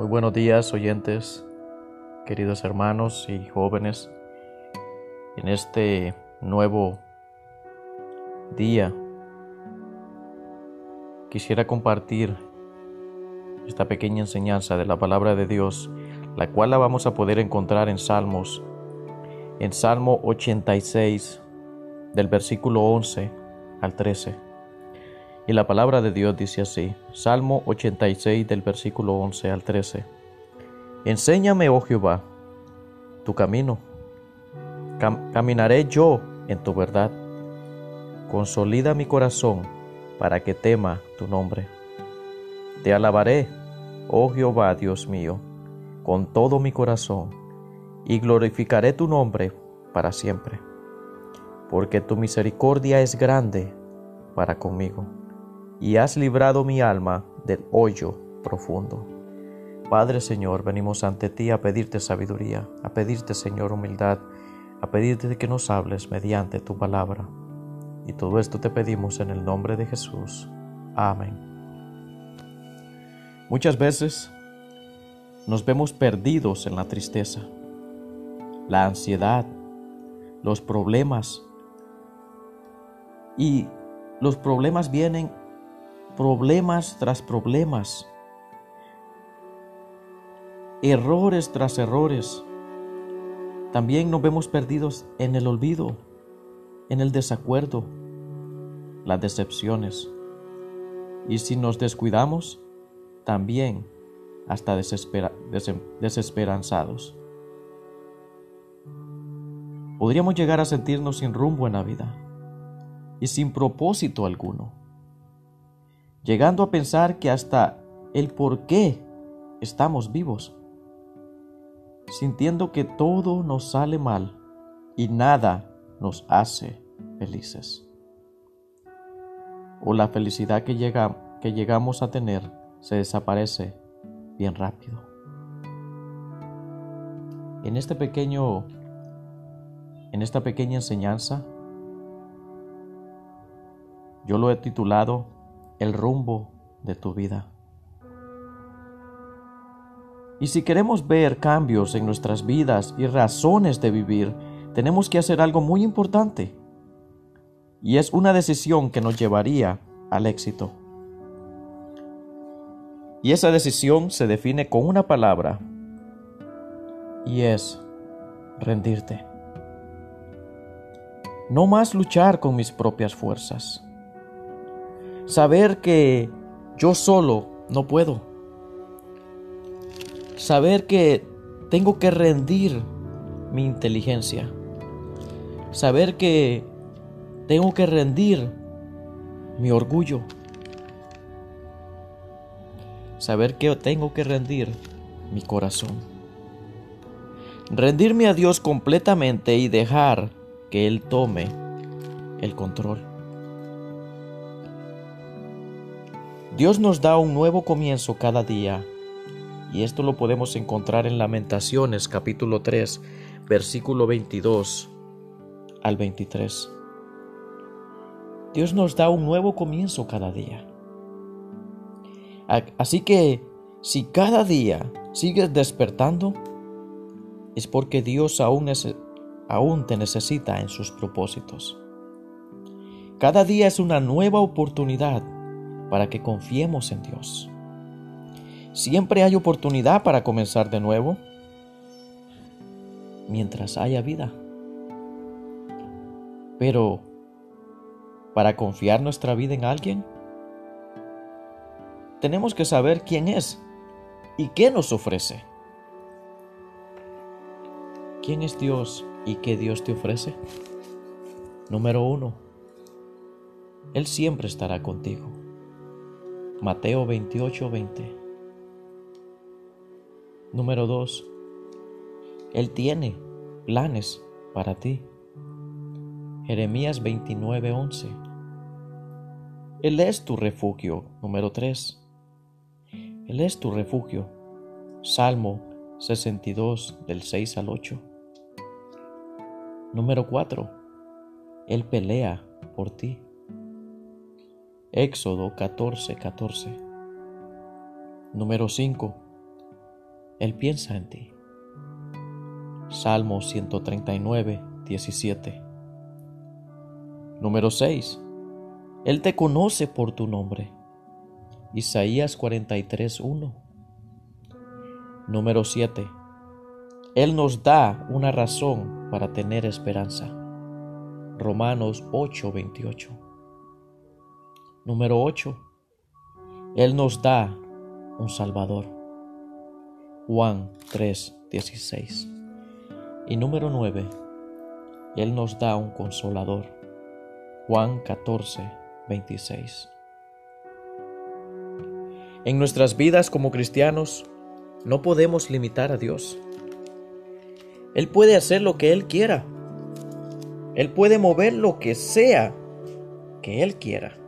Muy buenos días oyentes, queridos hermanos y jóvenes. En este nuevo día quisiera compartir esta pequeña enseñanza de la palabra de Dios, la cual la vamos a poder encontrar en Salmos, en Salmo 86, del versículo 11 al 13. Y la palabra de Dios dice así, Salmo 86 del versículo 11 al 13. Enséñame, oh Jehová, tu camino. caminaré yo en tu verdad. Consolida mi corazón para que tema tu nombre. Te alabaré, oh Jehová, Dios mío, con todo mi corazón, y glorificaré tu nombre para siempre, porque tu misericordia es grande para conmigo y has librado mi alma del hoyo profundo. Padre Señor, venimos ante ti a pedirte sabiduría, a pedirte Señor humildad, a pedirte que nos hables mediante tu palabra. Y todo esto te pedimos en el nombre de Jesús. Amén. Muchas veces nos vemos perdidos en la tristeza, la ansiedad, los problemas. Y los problemas vienen problemas tras problemas, errores tras errores. También nos vemos perdidos en el olvido, en el desacuerdo, las decepciones. Y si nos descuidamos, también hasta desesperanzados. Podríamos llegar a sentirnos sin rumbo en la vida y sin propósito alguno llegando a pensar que hasta el por qué estamos vivos, sintiendo que todo nos sale mal y nada nos hace felices. O la felicidad que, llega, que llegamos a tener se desaparece bien rápido. En este pequeño en esta pequeña enseñanza yo lo he titulado el rumbo de tu vida. Y si queremos ver cambios en nuestras vidas y razones de vivir, tenemos que hacer algo muy importante. Y es una decisión que nos llevaría al éxito. Y esa decisión se define con una palabra. Y es rendirte. No más luchar con mis propias fuerzas Saber que yo solo no puedo. Saber que tengo que rendir mi inteligencia. Saber que tengo que rendir mi orgullo. Saber que tengo que rendir mi corazón. Rendirme a Dios completamente y dejar que Él tome el control. Dios nos da un nuevo comienzo cada día. Y esto lo podemos encontrar en Lamentaciones capítulo 3, versículo 22 al 23. Dios nos da un nuevo comienzo cada día. Así que si cada día sigues despertando, es porque Dios aún, aún te necesita en sus propósitos. Cada día es una nueva oportunidad para que confiemos en Dios. Siempre hay oportunidad para comenzar de nuevo mientras haya vida. Pero, para confiar nuestra vida en alguien, tenemos que saber quién es y qué nos ofrece. ¿Quién es Dios y qué Dios te ofrece? Número uno, Él siempre estará contigo. Mateo 28, 20. Número 2. Él tiene planes para ti. Jeremías 29, 11. Él es tu refugio. Número 3. Él es tu refugio. Salmo 62 del 6 al 8. Número 4. Él pelea por ti. Éxodo 14, 14. Número 5. Él piensa en ti. Salmo 139, 17. Número 6. Él te conoce por tu nombre. Isaías 43, 1. Número 7. Él nos da una razón para tener esperanza. Romanos 8, 28. Número 8. Él nos da un Salvador. Juan 3, 16. Y número 9. Él nos da un consolador. Juan 14, 26. En nuestras vidas como cristianos no podemos limitar a Dios. Él puede hacer lo que Él quiera. Él puede mover lo que sea que Él quiera.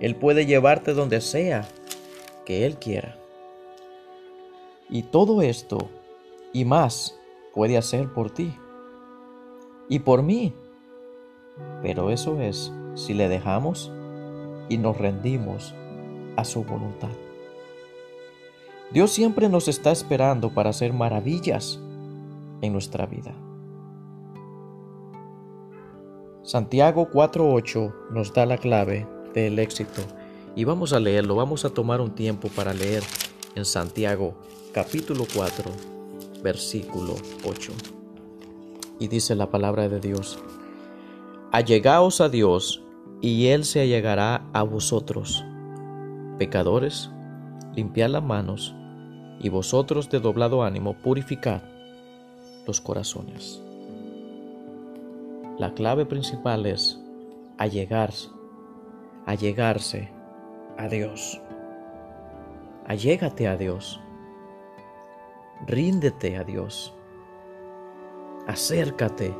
Él puede llevarte donde sea que Él quiera. Y todo esto y más puede hacer por ti y por mí. Pero eso es si le dejamos y nos rendimos a su voluntad. Dios siempre nos está esperando para hacer maravillas en nuestra vida. Santiago 4.8 nos da la clave del éxito y vamos a leerlo, vamos a tomar un tiempo para leer en Santiago capítulo 4 versículo 8. Y dice la palabra de Dios, Allegaos a Dios y Él se allegará a vosotros. Pecadores, limpiad las manos y vosotros de doblado ánimo purificad los corazones. La clave principal es allegarse, allegarse a Dios. Allégate a Dios. Ríndete a Dios. Acércate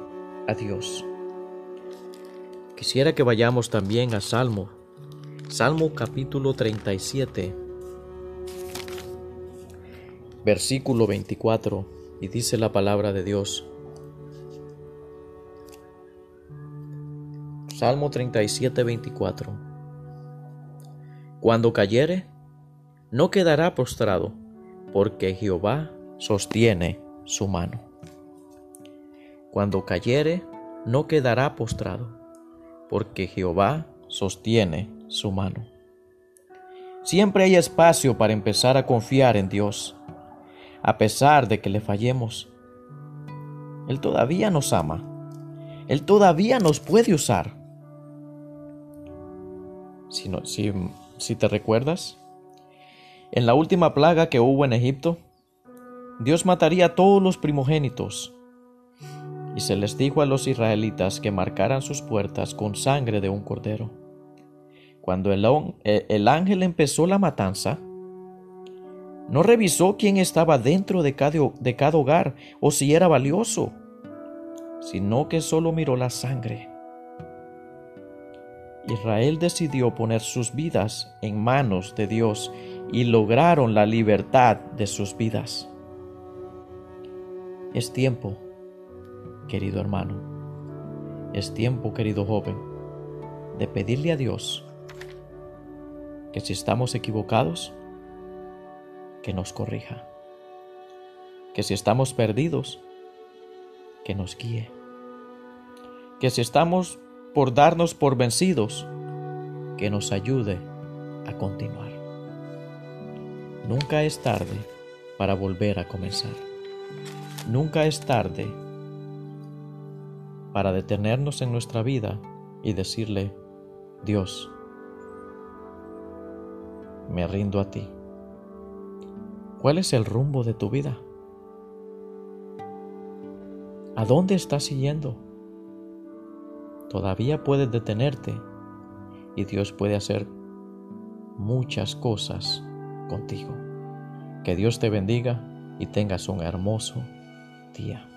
a Dios. Quisiera que vayamos también a Salmo, Salmo capítulo 37, versículo 24, y dice la palabra de Dios. Salmo 37, 24. Cuando cayere, no quedará postrado, porque Jehová sostiene su mano. Cuando cayere, no quedará postrado, porque Jehová sostiene su mano. Siempre hay espacio para empezar a confiar en Dios, a pesar de que le fallemos. Él todavía nos ama. Él todavía nos puede usar. Si, si, si te recuerdas, en la última plaga que hubo en Egipto, Dios mataría a todos los primogénitos. Y se les dijo a los israelitas que marcaran sus puertas con sangre de un cordero. Cuando el, el ángel empezó la matanza, no revisó quién estaba dentro de cada, de cada hogar o si era valioso, sino que solo miró la sangre. Israel decidió poner sus vidas en manos de Dios y lograron la libertad de sus vidas. Es tiempo, querido hermano, es tiempo, querido joven, de pedirle a Dios que si estamos equivocados, que nos corrija, que si estamos perdidos, que nos guíe, que si estamos por darnos por vencidos, que nos ayude a continuar. Nunca es tarde para volver a comenzar. Nunca es tarde para detenernos en nuestra vida y decirle, Dios, me rindo a ti. ¿Cuál es el rumbo de tu vida? ¿A dónde estás siguiendo? Todavía puedes detenerte y Dios puede hacer muchas cosas contigo. Que Dios te bendiga y tengas un hermoso día.